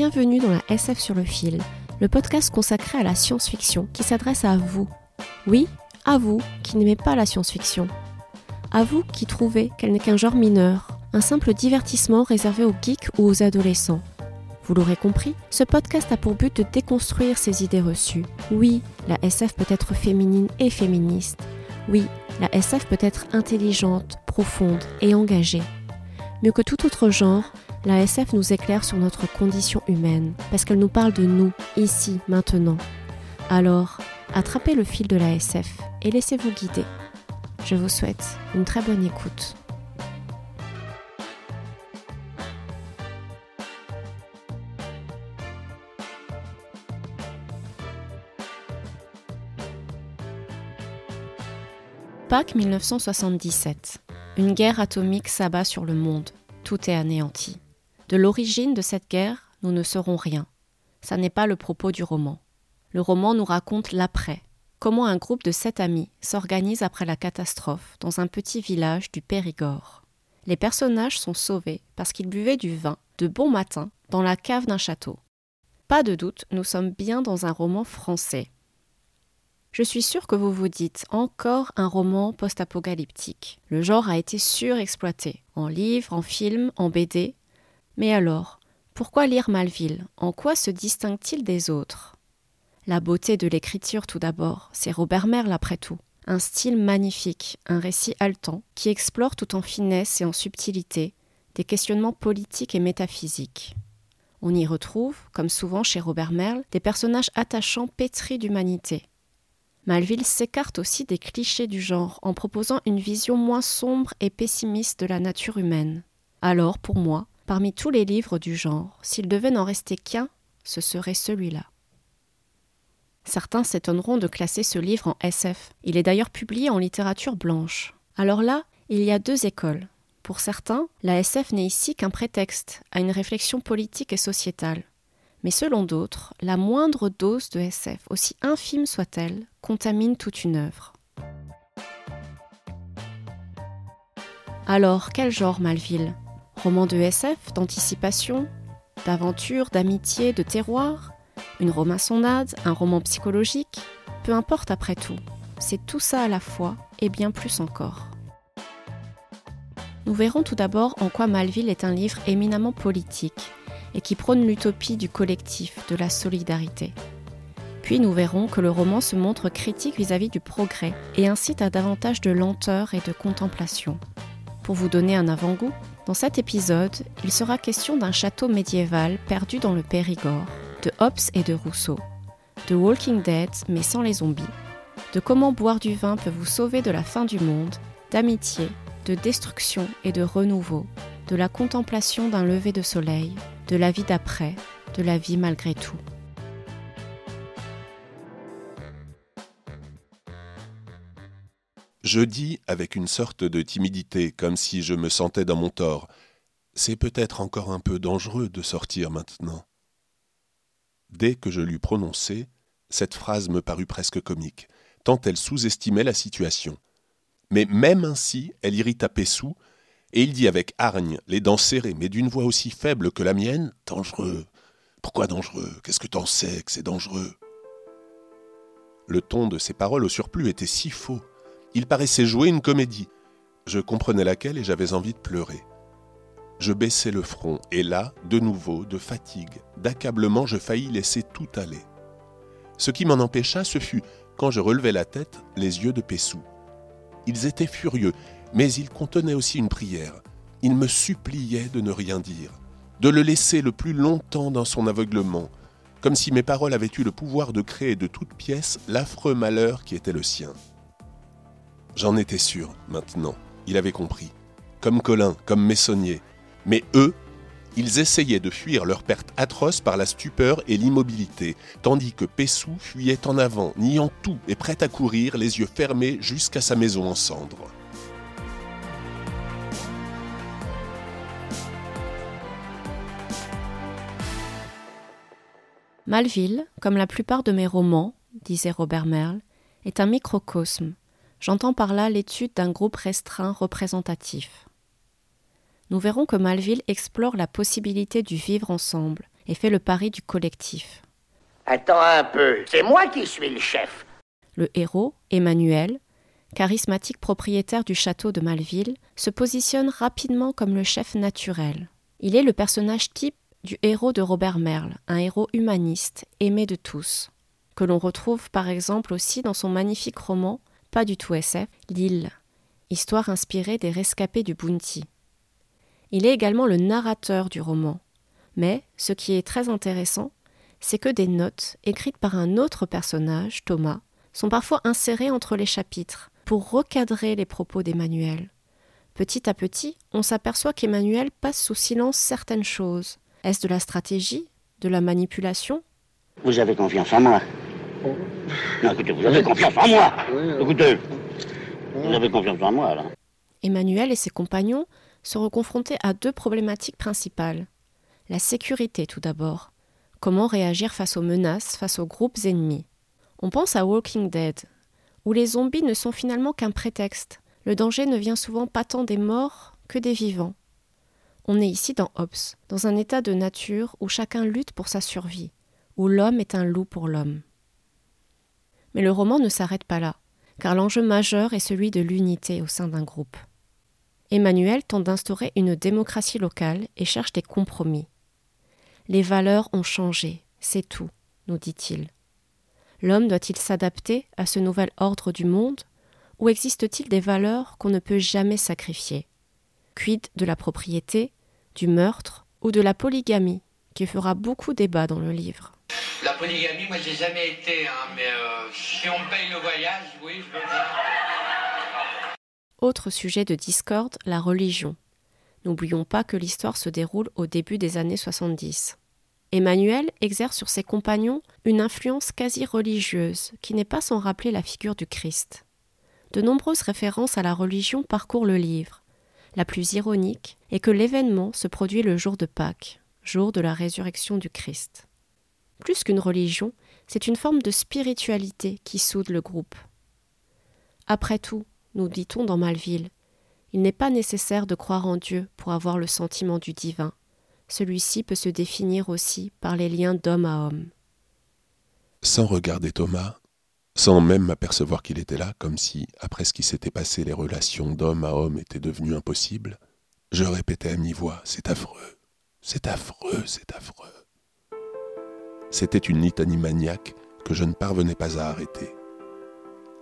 Bienvenue dans la SF sur le fil, le podcast consacré à la science-fiction qui s'adresse à vous. Oui, à vous qui n'aimez pas la science-fiction. À vous qui trouvez qu'elle n'est qu'un genre mineur, un simple divertissement réservé aux geeks ou aux adolescents. Vous l'aurez compris, ce podcast a pour but de déconstruire ces idées reçues. Oui, la SF peut être féminine et féministe. Oui, la SF peut être intelligente, profonde et engagée. Mieux que tout autre genre, la SF nous éclaire sur notre condition humaine, parce qu'elle nous parle de nous, ici, maintenant. Alors, attrapez le fil de la SF et laissez-vous guider. Je vous souhaite une très bonne écoute. Pâques 1977. Une guerre atomique s'abat sur le monde. Tout est anéanti. De l'origine de cette guerre, nous ne saurons rien. Ça n'est pas le propos du roman. Le roman nous raconte l'après. Comment un groupe de sept amis s'organise après la catastrophe dans un petit village du Périgord. Les personnages sont sauvés parce qu'ils buvaient du vin de bon matin dans la cave d'un château. Pas de doute, nous sommes bien dans un roman français. Je suis sûre que vous vous dites encore un roman post-apocalyptique. Le genre a été surexploité, en livres, en films, en BD. Mais alors, pourquoi lire Malville? En quoi se distingue-t-il des autres? La beauté de l'écriture tout d'abord, c'est Robert Merle après tout. Un style magnifique, un récit haletant, qui explore tout en finesse et en subtilité des questionnements politiques et métaphysiques. On y retrouve, comme souvent chez Robert Merle, des personnages attachants pétris d'humanité, Malville s'écarte aussi des clichés du genre en proposant une vision moins sombre et pessimiste de la nature humaine. Alors, pour moi, parmi tous les livres du genre, s'il devait n'en rester qu'un, ce serait celui-là. Certains s'étonneront de classer ce livre en SF. Il est d'ailleurs publié en littérature blanche. Alors là, il y a deux écoles. Pour certains, la SF n'est ici qu'un prétexte à une réflexion politique et sociétale. Mais selon d'autres, la moindre dose de SF, aussi infime soit-elle, contamine toute une œuvre. Alors, quel genre Malville? Roman de SF, d'anticipation, d'aventure, d'amitié, de terroir Une romansonnade Un roman psychologique Peu importe après tout, c'est tout ça à la fois et bien plus encore. Nous verrons tout d'abord en quoi Malville est un livre éminemment politique et qui prône l'utopie du collectif, de la solidarité. Puis nous verrons que le roman se montre critique vis-à-vis du progrès et incite à davantage de lenteur et de contemplation. Pour vous donner un avant-goût, dans cet épisode, il sera question d'un château médiéval perdu dans le Périgord, de Hobbes et de Rousseau, de Walking Dead mais sans les zombies, de comment boire du vin peut vous sauver de la fin du monde, d'amitié, de destruction et de renouveau, de la contemplation d'un lever de soleil, de la vie d'après, de la vie malgré tout. Je dis avec une sorte de timidité, comme si je me sentais dans mon tort. C'est peut-être encore un peu dangereux de sortir maintenant. Dès que je l'eus prononcée, cette phrase me parut presque comique, tant elle sous-estimait la situation. Mais même ainsi, elle irrita Pessou, et il dit avec hargne, les dents serrées, mais d'une voix aussi faible que la mienne Dangereux. Pourquoi dangereux? Qu'est-ce que t'en sais que c'est dangereux? Le ton de ses paroles au surplus était si faux. Il paraissait jouer une comédie. Je comprenais laquelle et j'avais envie de pleurer. Je baissai le front, et là, de nouveau, de fatigue, d'accablement, je faillis laisser tout aller. Ce qui m'en empêcha, ce fut, quand je relevai la tête, les yeux de Pessou. Ils étaient furieux, mais il contenait aussi une prière. Il me suppliait de ne rien dire, de le laisser le plus longtemps dans son aveuglement, comme si mes paroles avaient eu le pouvoir de créer de toutes pièces l'affreux malheur qui était le sien. J'en étais sûr, maintenant, il avait compris, comme Colin, comme Messonnier. Mais eux, ils essayaient de fuir leur perte atroce par la stupeur et l'immobilité, tandis que Pessou fuyait en avant, niant tout et prêt à courir, les yeux fermés jusqu'à sa maison en cendres. Malville, comme la plupart de mes romans, disait Robert Merle, est un microcosme. J'entends par là l'étude d'un groupe restreint représentatif. Nous verrons que Malville explore la possibilité du vivre ensemble et fait le pari du collectif. Attends un peu, c'est moi qui suis le chef. Le héros, Emmanuel, charismatique propriétaire du château de Malville, se positionne rapidement comme le chef naturel. Il est le personnage type du héros de Robert Merle, un héros humaniste, aimé de tous, que l'on retrouve par exemple aussi dans son magnifique roman, pas du tout SF, L'île, histoire inspirée des rescapés du Bounty. Il est également le narrateur du roman, mais ce qui est très intéressant, c'est que des notes, écrites par un autre personnage, Thomas, sont parfois insérées entre les chapitres pour recadrer les propos d'Emmanuel. Petit à petit, on s'aperçoit qu'Emmanuel passe sous silence certaines choses, est-ce de la stratégie De la manipulation? Vous avez confiance en moi Non, écoutez, vous avez confiance en moi Écoutez, vous avez confiance en moi, là Emmanuel et ses compagnons seront confrontés à deux problématiques principales. La sécurité, tout d'abord. Comment réagir face aux menaces, face aux groupes ennemis? On pense à Walking Dead, où les zombies ne sont finalement qu'un prétexte. Le danger ne vient souvent pas tant des morts que des vivants. On est ici dans Hobbes, dans un état de nature où chacun lutte pour sa survie, où l'homme est un loup pour l'homme. Mais le roman ne s'arrête pas là, car l'enjeu majeur est celui de l'unité au sein d'un groupe. Emmanuel tente d'instaurer une démocratie locale et cherche des compromis. Les valeurs ont changé, c'est tout, nous dit-il. L'homme doit-il s'adapter à ce nouvel ordre du monde, ou existe-t-il des valeurs qu'on ne peut jamais sacrifier? Quid de la propriété, du meurtre ou de la polygamie, qui fera beaucoup débat dans le livre? La polygamie, moi j'ai jamais été, hein, mais euh, si on paye le voyage, oui, Autre sujet de discorde, la religion. N'oublions pas que l'histoire se déroule au début des années 70. Emmanuel exerce sur ses compagnons une influence quasi religieuse, qui n'est pas sans rappeler la figure du Christ. De nombreuses références à la religion parcourent le livre, la plus ironique est que l'événement se produit le jour de Pâques, jour de la résurrection du Christ. Plus qu'une religion, c'est une forme de spiritualité qui soude le groupe. Après tout, nous dit-on dans Malville, il n'est pas nécessaire de croire en Dieu pour avoir le sentiment du divin. Celui-ci peut se définir aussi par les liens d'homme à homme. Sans regarder Thomas, sans même m'apercevoir qu'il était là, comme si, après ce qui s'était passé, les relations d'homme à homme étaient devenues impossibles, je répétais à mi-voix C'est affreux, c'est affreux, c'est affreux. C'était une litanie maniaque que je ne parvenais pas à arrêter.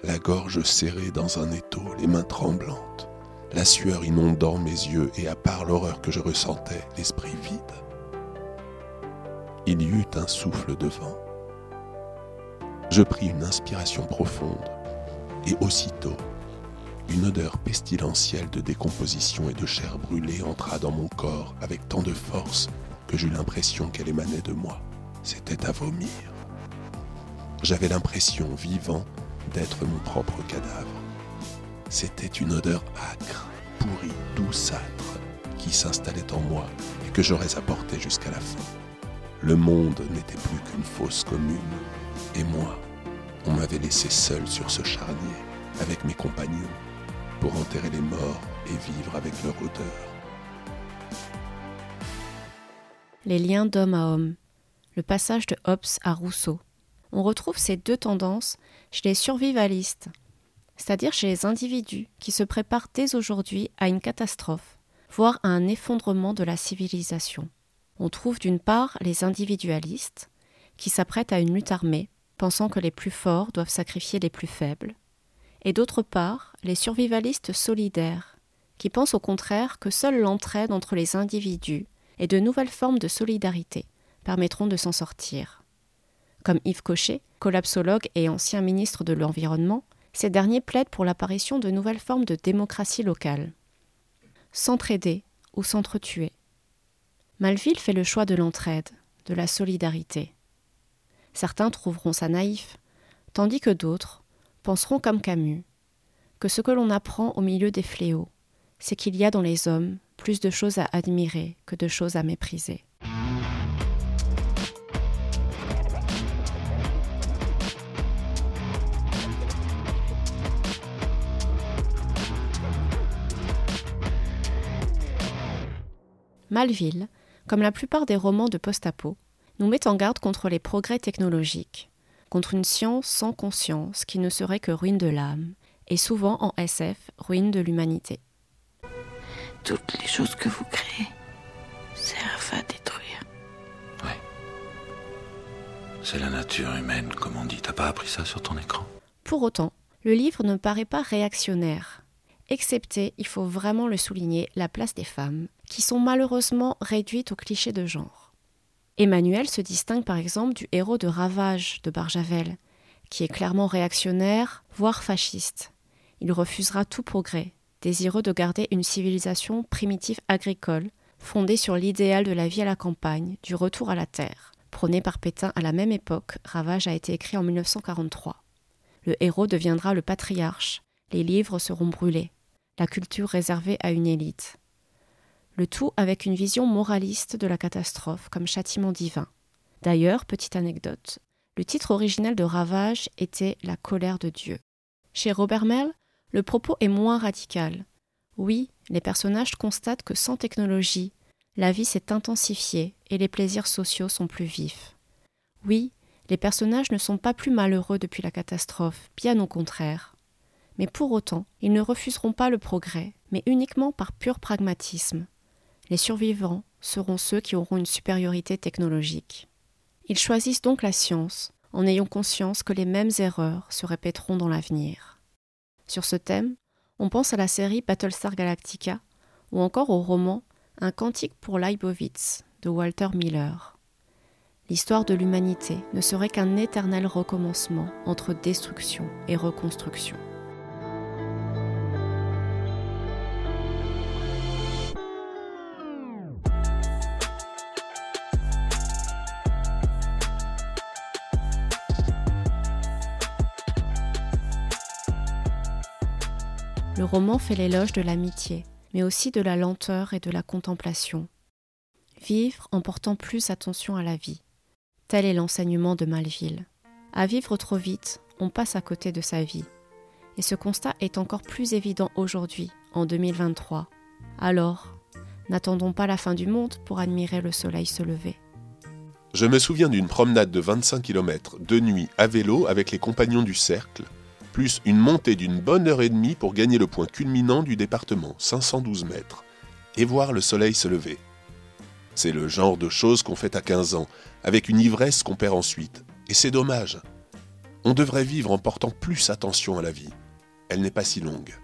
La gorge serrée dans un étau, les mains tremblantes, la sueur inondant mes yeux et à part l'horreur que je ressentais, l'esprit vide. Il y eut un souffle de vent je pris une inspiration profonde et aussitôt, une odeur pestilentielle de décomposition et de chair brûlée entra dans mon corps avec tant de force que j'eus l'impression qu'elle émanait de moi. C'était à vomir. J'avais l'impression, vivant, d'être mon propre cadavre. C'était une odeur âcre, pourrie, douceâtre, qui s'installait en moi et que j'aurais apporté jusqu'à la fin. Le monde n'était plus qu'une fosse commune, et moi, on m'avait laissé seul sur ce charnier, avec mes compagnons, pour enterrer les morts et vivre avec leur odeur. Les liens d'homme à homme, le passage de Hobbes à Rousseau. On retrouve ces deux tendances chez les survivalistes, c'est-à-dire chez les individus qui se préparent dès aujourd'hui à une catastrophe, voire à un effondrement de la civilisation. On trouve d'une part les individualistes, qui s'apprêtent à une lutte armée, pensant que les plus forts doivent sacrifier les plus faibles, et d'autre part les survivalistes solidaires, qui pensent au contraire que seule l'entraide entre les individus et de nouvelles formes de solidarité permettront de s'en sortir. Comme Yves Cochet, collapsologue et ancien ministre de l'Environnement, ces derniers plaident pour l'apparition de nouvelles formes de démocratie locale. S'entraider ou s'entretuer. Malville fait le choix de l'entraide, de la solidarité. Certains trouveront ça naïf, tandis que d'autres penseront comme Camus, que ce que l'on apprend au milieu des fléaux, c'est qu'il y a dans les hommes plus de choses à admirer que de choses à mépriser. Malville, comme la plupart des romans de post-apo, nous met en garde contre les progrès technologiques, contre une science sans conscience qui ne serait que ruine de l'âme, et souvent en SF, ruine de l'humanité. Toutes les choses que vous créez servent à détruire. Oui. C'est la nature humaine, comme on dit. T'as pas appris ça sur ton écran? Pour autant, le livre ne paraît pas réactionnaire, excepté, il faut vraiment le souligner, la place des femmes, qui sont malheureusement réduites aux clichés de genre. Emmanuel se distingue par exemple du héros de Ravage de Barjavel, qui est clairement réactionnaire, voire fasciste. Il refusera tout progrès, désireux de garder une civilisation primitive agricole, fondée sur l'idéal de la vie à la campagne, du retour à la terre. Prôné par Pétain à la même époque, Ravage a été écrit en 1943. Le héros deviendra le patriarche, les livres seront brûlés, la culture réservée à une élite. Le tout avec une vision moraliste de la catastrophe comme châtiment divin. D'ailleurs, petite anecdote, le titre original de Ravage était La colère de Dieu. Chez Robert Merle, le propos est moins radical. Oui, les personnages constatent que sans technologie, la vie s'est intensifiée et les plaisirs sociaux sont plus vifs. Oui, les personnages ne sont pas plus malheureux depuis la catastrophe, bien au contraire. Mais pour autant, ils ne refuseront pas le progrès, mais uniquement par pur pragmatisme. Les survivants seront ceux qui auront une supériorité technologique. Ils choisissent donc la science, en ayant conscience que les mêmes erreurs se répéteront dans l'avenir. Sur ce thème, on pense à la série Battlestar Galactica ou encore au roman Un cantique pour Leibowitz de Walter Miller. L'histoire de l'humanité ne serait qu'un éternel recommencement entre destruction et reconstruction. Roman fait l'éloge de l'amitié, mais aussi de la lenteur et de la contemplation. Vivre en portant plus attention à la vie. Tel est l'enseignement de Malville. À vivre trop vite, on passe à côté de sa vie. Et ce constat est encore plus évident aujourd'hui, en 2023. Alors, n'attendons pas la fin du monde pour admirer le soleil se lever. Je me souviens d'une promenade de 25 km de nuit à vélo avec les compagnons du cercle, plus une montée d'une bonne heure et demie pour gagner le point culminant du département, 512 mètres, et voir le soleil se lever. C'est le genre de choses qu'on fait à 15 ans, avec une ivresse qu'on perd ensuite, et c'est dommage. On devrait vivre en portant plus attention à la vie. Elle n'est pas si longue.